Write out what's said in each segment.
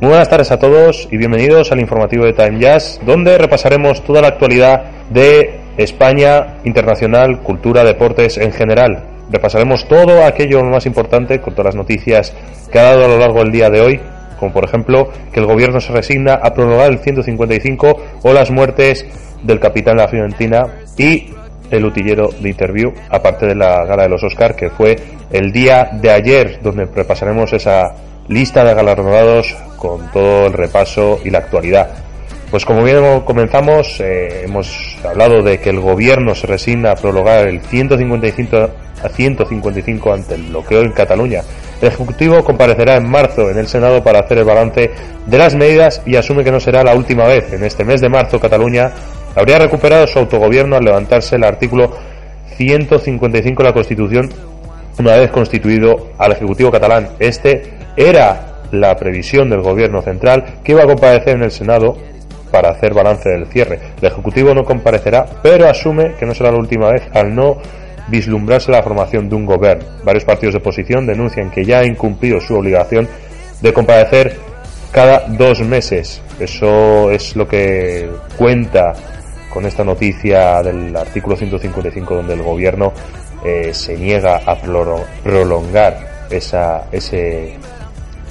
Muy buenas tardes a todos y bienvenidos al informativo de Time Jazz, donde repasaremos toda la actualidad de España, internacional, cultura, deportes en general. Repasaremos todo aquello más importante con todas las noticias que ha dado a lo largo del día de hoy, como por ejemplo que el gobierno se resigna a prolongar el 155 o las muertes del capitán de la Fiorentina y el utillero de interview, aparte de la gala de los Oscar, que fue el día de ayer, donde repasaremos esa lista de galardonados con todo el repaso y la actualidad. Pues como bien comenzamos, eh, hemos hablado de que el gobierno se resigna a prolongar el 155 a 155 ante el bloqueo en Cataluña. El Ejecutivo comparecerá en marzo en el Senado para hacer el balance de las medidas y asume que no será la última vez. En este mes de marzo Cataluña habría recuperado su autogobierno al levantarse el artículo 155 de la Constitución una vez constituido al Ejecutivo catalán. Este era la previsión del Gobierno central que iba a comparecer en el Senado para hacer balance del cierre. El Ejecutivo no comparecerá, pero asume que no será la última vez al no vislumbrarse la formación de un gobierno. Varios partidos de oposición denuncian que ya ha incumplido su obligación de comparecer cada dos meses. Eso es lo que cuenta con esta noticia del artículo 155 donde el gobierno eh, se niega a prolo- prolongar esa, ese,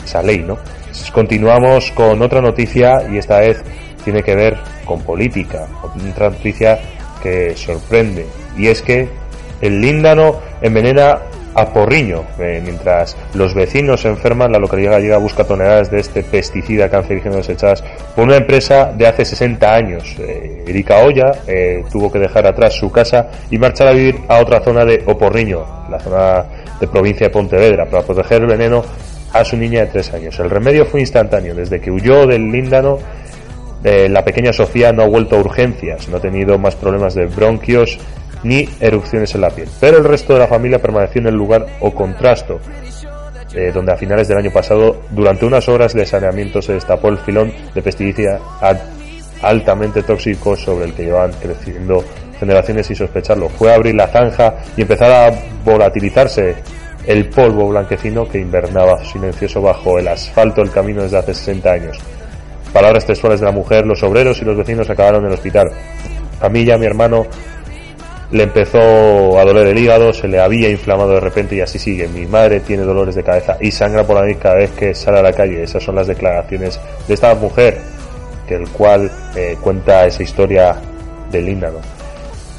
esa ley, ¿no? Continuamos con otra noticia y esta vez tiene que ver con política. Otra noticia que sorprende y es que el líndano envenena a Porriño. Eh, mientras los vecinos se enferman, la localidad gallega busca toneladas de este pesticida cancerígeno desechadas por una empresa de hace 60 años. Eh, Erika Olla eh, tuvo que dejar atrás su casa y marchar a vivir a otra zona de Oporriño, la zona de provincia de Pontevedra, para proteger el veneno a su niña de 3 años. El remedio fue instantáneo. Desde que huyó del líndano, eh, la pequeña Sofía no ha vuelto a urgencias, no ha tenido más problemas de bronquios ni erupciones en la piel. Pero el resto de la familia permaneció en el lugar o contrasto, eh, donde a finales del año pasado, durante unas horas de saneamiento, se destapó el filón de pesticida al- altamente tóxico sobre el que llevaban creciendo generaciones sin sospecharlo. Fue abrir la zanja y empezar a volatilizarse el polvo blanquecino que invernaba silencioso bajo el asfalto del camino desde hace 60 años. Palabras textuales de la mujer, los obreros y los vecinos acabaron en el hospital. A mí y a mi hermano le empezó a doler el hígado, se le había inflamado de repente y así sigue. Mi madre tiene dolores de cabeza y sangra por la nariz cada vez que sale a la calle. Esas son las declaraciones de esta mujer, que el cual eh, cuenta esa historia del líndano.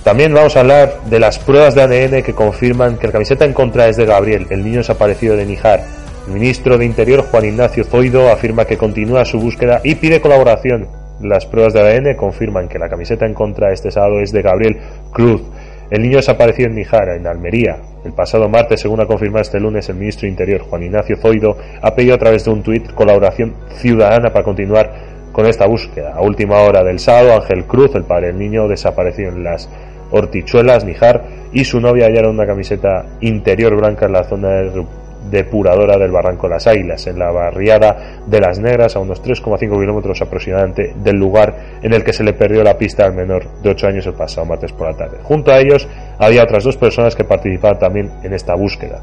También vamos a hablar de las pruebas de ADN que confirman que la camiseta en contra es de Gabriel, el niño desaparecido de Níjar. El ministro de Interior, Juan Ignacio Zoido, afirma que continúa su búsqueda y pide colaboración. Las pruebas de ADN confirman que la camiseta en contra este sábado es de Gabriel Cruz, el niño desaparecido en Níjar, en Almería. El pasado martes, según ha confirmado este lunes el ministro Interior, Juan Ignacio Zoido, ha pedido a través de un tuit colaboración ciudadana para continuar con esta búsqueda. A última hora del sábado, Ángel Cruz, el padre del niño, desapareció en las Hortichuelas, Níjar, y su novia hallaron una camiseta interior blanca en la zona de depuradora del Barranco las Águilas, en la barriada de Las Negras, a unos 3,5 kilómetros aproximadamente del lugar en el que se le perdió la pista al menor de 8 años el pasado martes por la tarde. Junto a ellos había otras dos personas que participaban también en esta búsqueda.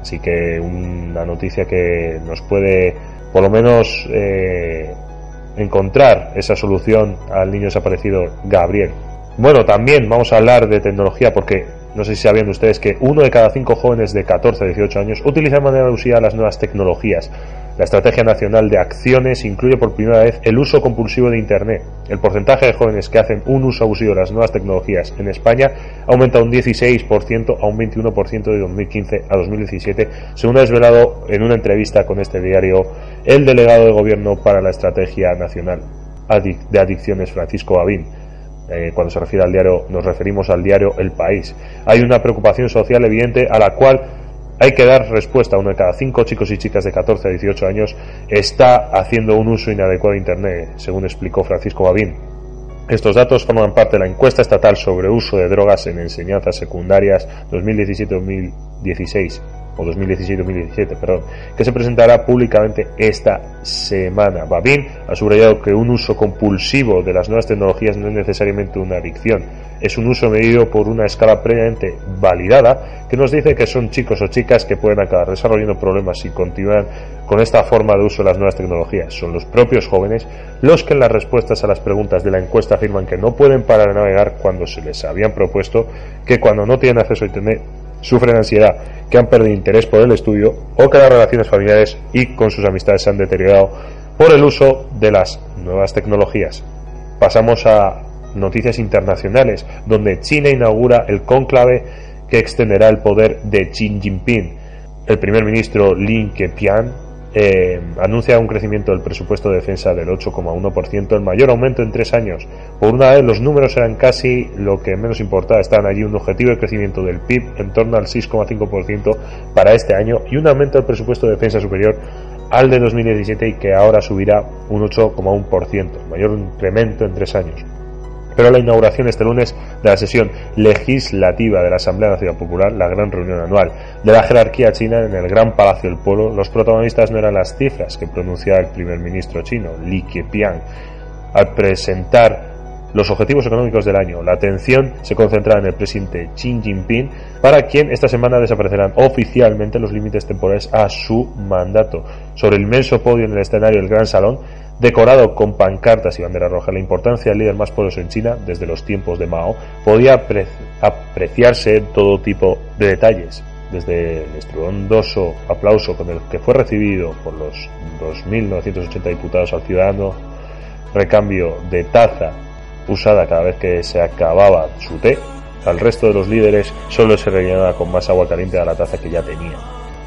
Así que una noticia que nos puede, por lo menos, eh, encontrar esa solución al niño desaparecido Gabriel. Bueno, también vamos a hablar de tecnología porque no sé si sabían ustedes que uno de cada cinco jóvenes de 14 a 18 años utiliza de manera abusiva las nuevas tecnologías. La Estrategia Nacional de Acciones incluye por primera vez el uso compulsivo de Internet. El porcentaje de jóvenes que hacen un uso abusivo de las nuevas tecnologías en España aumenta un 16% a un 21% de 2015 a 2017, según ha desvelado en una entrevista con este diario el delegado de Gobierno para la Estrategia Nacional de Adicciones, Francisco Babín. Eh, cuando se refiere al diario, nos referimos al diario El País. Hay una preocupación social evidente a la cual hay que dar respuesta. Uno de cada cinco chicos y chicas de 14 a 18 años está haciendo un uso inadecuado de Internet, según explicó Francisco Babín. Estos datos forman parte de la encuesta estatal sobre uso de drogas en enseñanzas secundarias 2017-2016 o 2016-2017, perdón, que se presentará públicamente esta semana. Babin ha subrayado que un uso compulsivo de las nuevas tecnologías no es necesariamente una adicción, es un uso medido por una escala previamente validada que nos dice que son chicos o chicas que pueden acabar desarrollando problemas si continúan con esta forma de uso de las nuevas tecnologías. Son los propios jóvenes los que en las respuestas a las preguntas de la encuesta afirman que no pueden parar de navegar cuando se les habían propuesto que cuando no tienen acceso a Internet sufren ansiedad, que han perdido interés por el estudio o que las relaciones familiares y con sus amistades se han deteriorado por el uso de las nuevas tecnologías. Pasamos a noticias internacionales, donde China inaugura el cónclave que extenderá el poder de Xi Jinping. El primer ministro Lin Keqiang eh, anuncia un crecimiento del presupuesto de defensa del 8,1%, el mayor aumento en tres años. Por una vez los números eran casi lo que menos importaba, estaban allí un objetivo de crecimiento del PIB en torno al 6,5% para este año y un aumento del presupuesto de defensa superior al de 2017 y que ahora subirá un 8,1%, mayor incremento en tres años pero la inauguración este lunes de la sesión legislativa de la Asamblea Nacional Popular, la gran reunión anual de la jerarquía china en el Gran Palacio del Pueblo, los protagonistas no eran las cifras que pronunciaba el primer ministro chino, Li Keqiang, al presentar los objetivos económicos del año. La atención se concentraba en el presidente Xi Jinping, para quien esta semana desaparecerán oficialmente los límites temporales a su mandato. Sobre el inmenso podio en el escenario del Gran Salón decorado con pancartas y bandera roja. La importancia del líder más poderoso en China, desde los tiempos de Mao, podía apreciarse todo tipo de detalles, desde el estruendoso aplauso con el que fue recibido por los 2.980 diputados al ciudadano, recambio de taza usada cada vez que se acababa su té, al resto de los líderes solo se rellenaba con más agua caliente de la taza que ya tenía.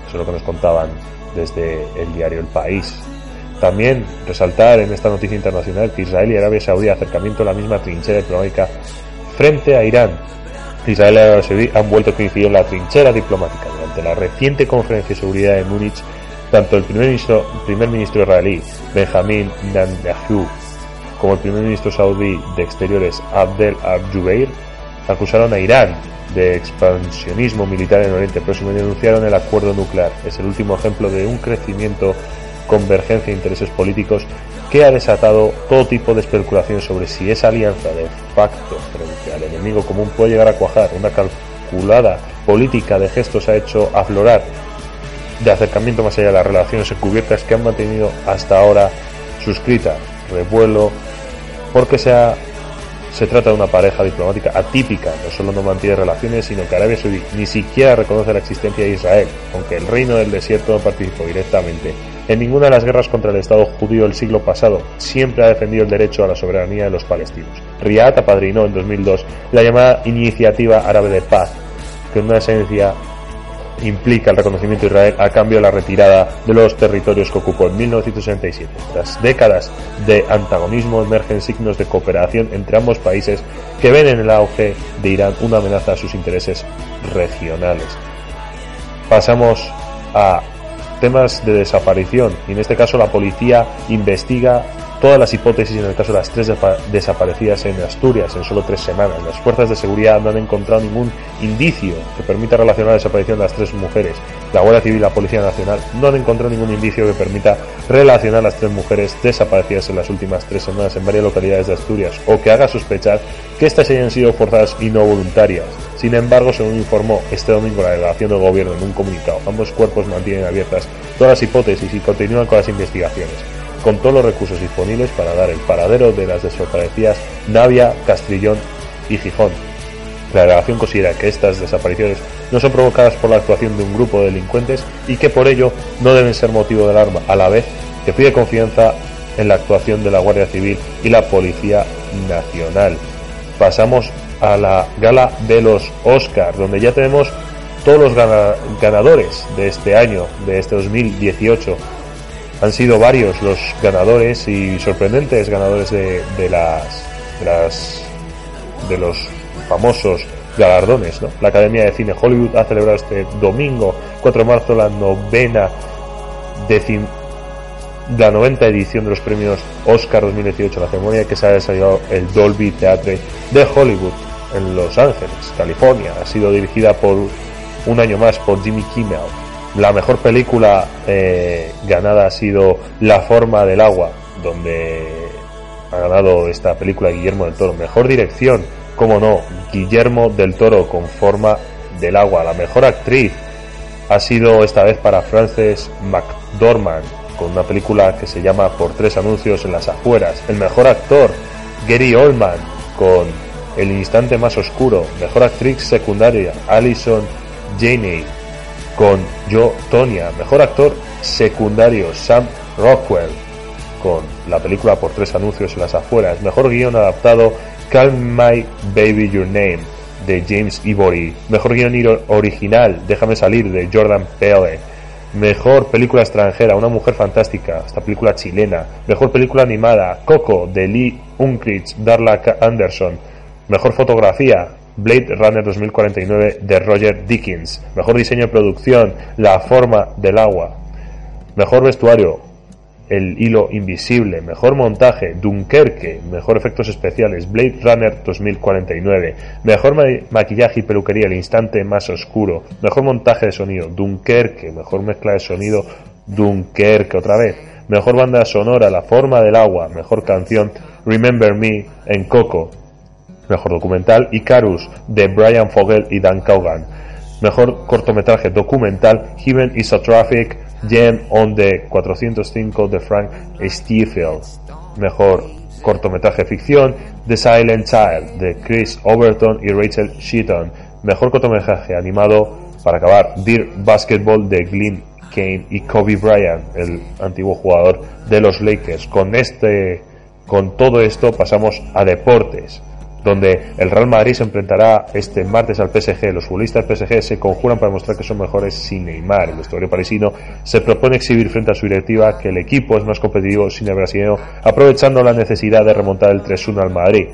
Eso es lo que nos contaban desde el diario El País también resaltar en esta noticia internacional que Israel y Arabia Saudí acercamiento a la misma trinchera diplomática frente a Irán. Israel y Arabia Saudí han vuelto a coincidir en la trinchera diplomática. Durante la reciente conferencia de seguridad de Múnich, tanto el primer ministro, primer ministro israelí Benjamin Netanyahu como el primer ministro saudí de Exteriores Abdel Al-Jubeir acusaron a Irán de expansionismo militar en Oriente Próximo y denunciaron el acuerdo nuclear. Es el último ejemplo de un crecimiento convergencia de intereses políticos que ha desatado todo tipo de especulaciones sobre si esa alianza de facto frente al enemigo común puede llegar a cuajar. Una calculada política de gestos ha hecho aflorar de acercamiento más allá de las relaciones encubiertas que han mantenido hasta ahora suscritas. Revuelo porque se, se trata de una pareja diplomática atípica, no solo no mantiene relaciones, sino que Arabia Saudí ni siquiera reconoce la existencia de Israel, aunque el reino del desierto no participó directamente en ninguna de las guerras contra el Estado judío del siglo pasado siempre ha defendido el derecho a la soberanía de los palestinos. Riyad apadrinó en 2002 la llamada Iniciativa Árabe de Paz, que en una esencia implica el reconocimiento de Israel a cambio de la retirada de los territorios que ocupó en 1967. Tras décadas de antagonismo emergen signos de cooperación entre ambos países que ven en el auge de Irán una amenaza a sus intereses regionales. Pasamos a temas de desaparición. Y en este caso la policía investiga todas las hipótesis en el caso de las tres desaparecidas en Asturias en solo tres semanas. Las fuerzas de seguridad no han encontrado ningún indicio que permita relacionar la desaparición de las tres mujeres. La Guardia Civil y la Policía Nacional no han encontrado ningún indicio que permita relacionar las tres mujeres desaparecidas en las últimas tres semanas en varias localidades de Asturias o que haga sospechar que éstas hayan sido forzadas y no voluntarias. Sin embargo, según informó este domingo la delegación del gobierno en un comunicado, ambos cuerpos mantienen abiertas todas las hipótesis y continúan con las investigaciones con todos los recursos disponibles para dar el paradero de las desaparecidas Navia, Castrillón y Gijón. La delegación considera que estas desapariciones no son provocadas por la actuación de un grupo de delincuentes y que por ello no deben ser motivo de alarma, a la vez que pide confianza en la actuación de la Guardia Civil y la Policía Nacional. Pasamos a la gala de los Oscars, donde ya tenemos todos los ganadores de este año, de este 2018. Han sido varios los ganadores y sorprendentes ganadores de, las, de los famosos galardones. ¿no? La Academia de Cine Hollywood ha celebrado este domingo 4 de marzo la novena decim, la 90 edición de los premios Oscar 2018, la ceremonia que se ha desarrollado el Dolby Theatre de Hollywood en Los Ángeles, California. Ha sido dirigida por un año más por Jimmy Kimmel. La mejor película eh, ganada ha sido La forma del agua, donde ha ganado esta película Guillermo del Toro. Mejor dirección, como no, Guillermo del Toro con forma del agua. La mejor actriz ha sido esta vez para Frances McDormand con una película que se llama Por tres anuncios en las afueras. El mejor actor, Gary Oldman, con El instante más oscuro. Mejor actriz secundaria, Alison Janey, con Joe Tonya. Mejor actor secundario, Sam Rockwell, con la película Por tres anuncios en las afueras. Mejor guion adaptado, Call My Baby Your Name, de James Ivory. Mejor guion original, Déjame salir, de Jordan Peele Mejor película extranjera, Una mujer fantástica, esta película chilena. Mejor película animada, Coco, de Lee Unkrich, Darla Anderson. Mejor fotografía, Blade Runner 2049, de Roger Dickens. Mejor diseño de producción, La forma del agua. Mejor vestuario, el hilo invisible, mejor montaje, Dunkerque, mejor efectos especiales, Blade Runner 2049, mejor maquillaje y peluquería, el instante más oscuro, mejor montaje de sonido, Dunkerque, mejor mezcla de sonido, Dunkerque otra vez, mejor banda sonora, La forma del agua, mejor canción, Remember Me en Coco, mejor documental, Icarus, de Brian Fogel y Dan Caugan, mejor cortometraje documental, Heaven is a Traffic, Gem on the 405 de Frank Stiefel. Mejor cortometraje ficción, The Silent Child de Chris Overton y Rachel Sheaton. Mejor cortometraje animado, para acabar, Dear Basketball de Glenn Kane y Kobe Bryant, el antiguo jugador de los Lakers. Con este, con todo esto pasamos a deportes donde el Real Madrid se enfrentará este martes al PSG. Los futbolistas del PSG se conjuran para mostrar que son mejores sin Neymar. El vestuario parisino se propone exhibir frente a su directiva que el equipo es más competitivo sin el brasileño, aprovechando la necesidad de remontar el 3-1 al Madrid.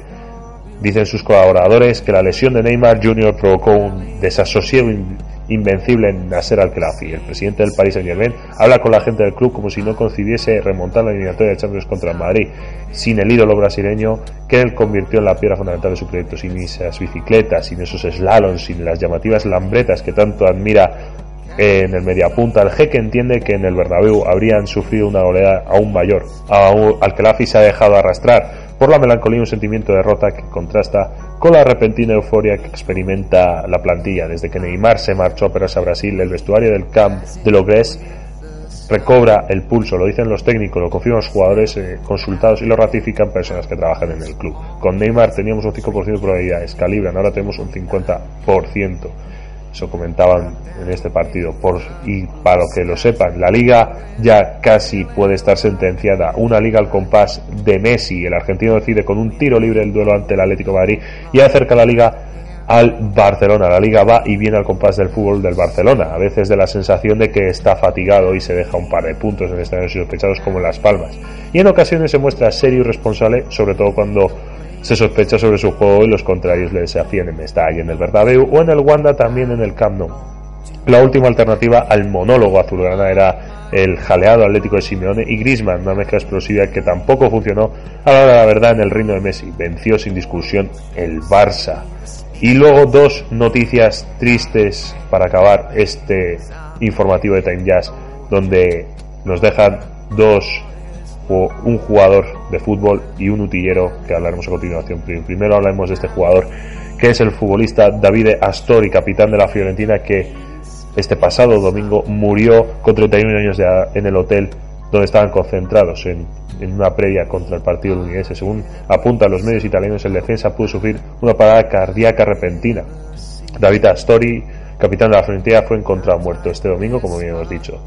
Dicen sus colaboradores que la lesión de Neymar Jr. provocó un desasosiego invencible en Nasser Al-Khelaifi. El presidente del Paris Saint-Germain habla con la gente del club como si no concibiese remontar la eliminatoria de Champions contra el Madrid, sin el ídolo brasileño que él convirtió en la piedra fundamental de su proyecto, sin esas bicicletas, sin esos slaloms, sin las llamativas lambretas que tanto admira en el mediapunta, el jeque entiende que en el Bernabéu habrían sufrido una goleada aún mayor. Al-Khelaifi se ha dejado arrastrar por la melancolía y un sentimiento de derrota que contrasta con la repentina euforia que experimenta la plantilla. Desde que Neymar se marchó a a Brasil, el vestuario del Camp de Logres recobra el pulso, lo dicen los técnicos, lo confirman los jugadores eh, consultados y lo ratifican personas que trabajan en el club. Con Neymar teníamos un 5% de probabilidades, calibran, ahora tenemos un 50%. Eso comentaban en este partido. Por, y para que lo sepan, la liga ya casi puede estar sentenciada. Una liga al compás de Messi. El argentino decide con un tiro libre el duelo ante el Atlético Madrid y acerca la liga al Barcelona. La liga va y viene al compás del fútbol del Barcelona. A veces de la sensación de que está fatigado y se deja un par de puntos en estadios sospechados como en Las Palmas. Y en ocasiones se muestra serio y responsable, sobre todo cuando se sospecha sobre su juego y los contrarios le desafían en Mestalla, en el Bernabéu o en el Wanda también en el Camp Nou. La última alternativa al monólogo azulgrana era el jaleado atlético de Simeone y Griezmann, una mezcla explosiva que tampoco funcionó a la hora de la verdad en el reino de Messi. Venció sin discusión el Barça. Y luego dos noticias tristes para acabar este informativo de Time Jazz, donde nos dejan dos un jugador de fútbol y un utillero que hablaremos a continuación. Primero hablaremos de este jugador que es el futbolista Davide Astori, capitán de la Fiorentina, que este pasado domingo murió con 31 años de edad en el hotel donde estaban concentrados en, una previa contra el partido londinense. Según apuntan los medios italianos, el defensa pudo sufrir una parada cardíaca repentina. David Astori, capitán de la Fiorentina, fue encontrado muerto este domingo, como bien hemos dicho.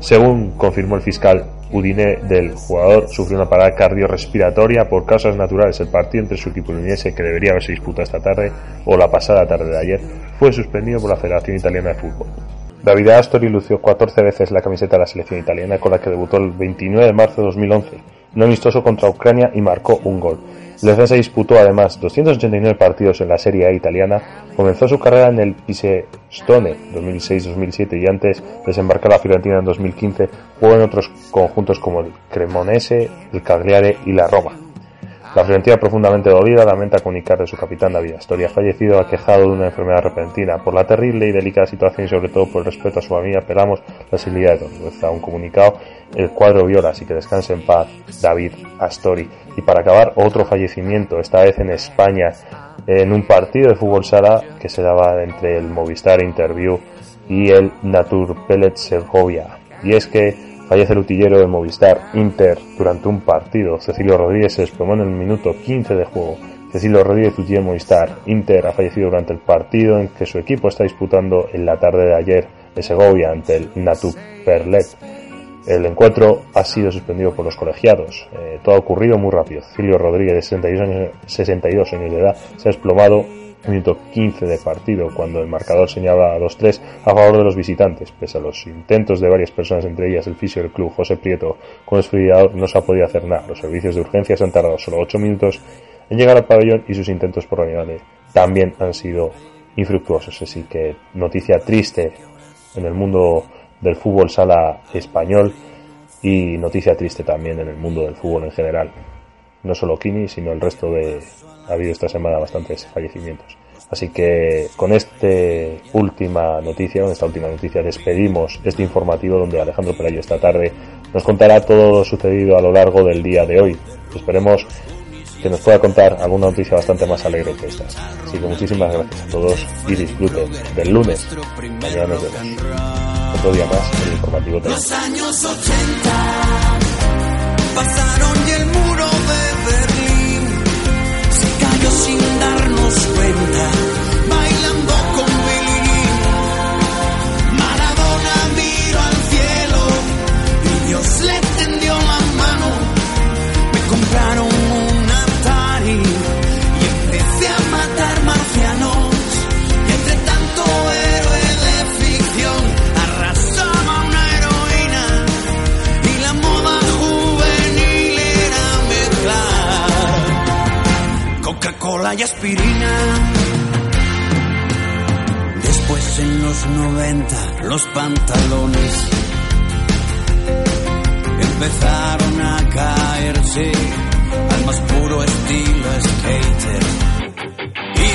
Según confirmó el fiscal Udine del jugador, sufrió una parada cardiorrespiratoria por causas naturales. El partido entre su equipo londinense, que debería haberse disputado esta tarde o la pasada tarde de ayer, fue suspendido por la Federación Italiana de Fútbol. David Astori lució 14 veces la camiseta de la selección italiana con la que debutó el 29 de marzo de 2011, en un amistoso contra Ucrania y marcó un gol. El defensa disputó además 289 partidos en la Serie A italiana, comenzó su carrera en el Pisestone 2006-2007 y antes de desembarcar la Fiorentina en 2015 jugó en otros conjuntos como el Cremonese, el Cagliari y la Roma. La Fiorentina, profundamente dolida, lamenta comunicar de su capitán David Astori ha fallecido aquejado de una enfermedad repentina. Por la terrible y delicada situación y sobre todo por el respeto a su familia, apelamos la sensibilidad de Está un comunicado el cuadro viola, así que descanse en paz David Astori. Y para acabar, otro fallecimiento, esta vez en España, en un partido de fútbol sala que se daba entre el Movistar Interview y el Natur Pellet Segovia. Y es que Fallece el utillero de Movistar Inter durante un partido. Cecilio Rodríguez se desplomó en el minuto 15 de juego. Cecilio Rodríguez, utillero de Movistar Inter, ha fallecido durante el partido en que su equipo está disputando en la tarde de ayer de Segovia ante el Natu Perlet. El encuentro ha sido suspendido por los colegiados. Eh, todo ha ocurrido muy rápido. Cecilio Rodríguez, de 62 años, 62 años de edad, se ha desplomado minuto 15 de partido, cuando el marcador señalaba 2-3 a favor de los visitantes. Pese a los intentos de varias personas, entre ellas el fisio del club, José Prieto, con desfibrilador, no se ha podido hacer nada. Los servicios de urgencias han tardado solo 8 minutos en llegar al pabellón y sus intentos por reanimarle también han sido infructuosos. Así que noticia triste en el mundo del fútbol sala español y noticia triste también en el mundo del fútbol en general. No solo Kini, sino el resto de, ha habido esta semana bastantes fallecimientos. Así que con esta última noticia, con esta última noticia, despedimos este informativo donde Alejandro Pelayo esta tarde nos contará todo lo sucedido a lo largo del día de hoy. Esperemos que nos pueda contar alguna noticia bastante más alegre que estas. Así que muchísimas gracias a todos y disfruten del lunes. Mañana nos vemos. Otro día más en el informativo Los night. Al más puro estilo skater. Y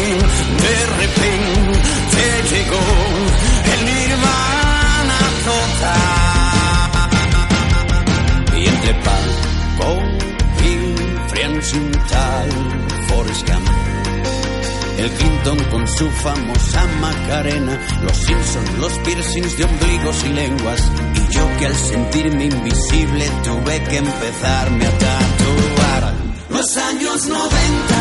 de repente llegó el nirvana total. Y entre Paco y Frienzental, Forrest Gump, el Clinton con su famosa Macarena, los Simpsons, los piercings de ombligos y lenguas, yo que al sentirme invisible tuve que empezarme a tatuar. Los años 90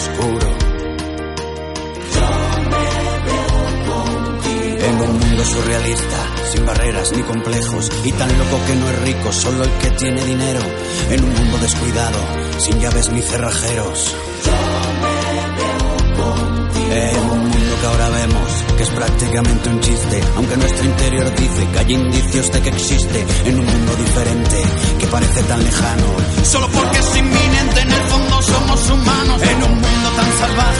oscuro. En un mundo surrealista, sin barreras ni complejos y tan loco que no es rico, solo el que tiene dinero en un mundo descuidado, sin llaves ni cerrajeros. Que ahora vemos que es prácticamente un chiste, aunque nuestro interior dice que hay indicios de que existe en un mundo diferente que parece tan lejano. Solo porque es inminente, en el fondo somos humanos. En un mundo tan salvaje,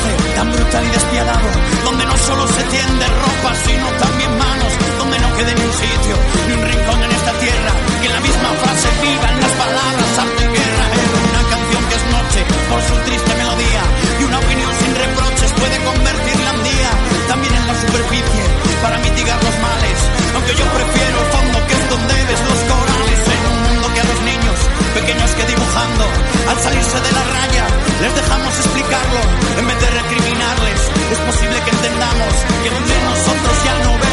cambio yo prefiero el fondo que es donde ves los corales en un mundo que a los niños pequeños que dibujando al salirse de la raya les dejamos explicarlo. En vez de recriminarles es posible que entendamos que donde nosotros ya no vemos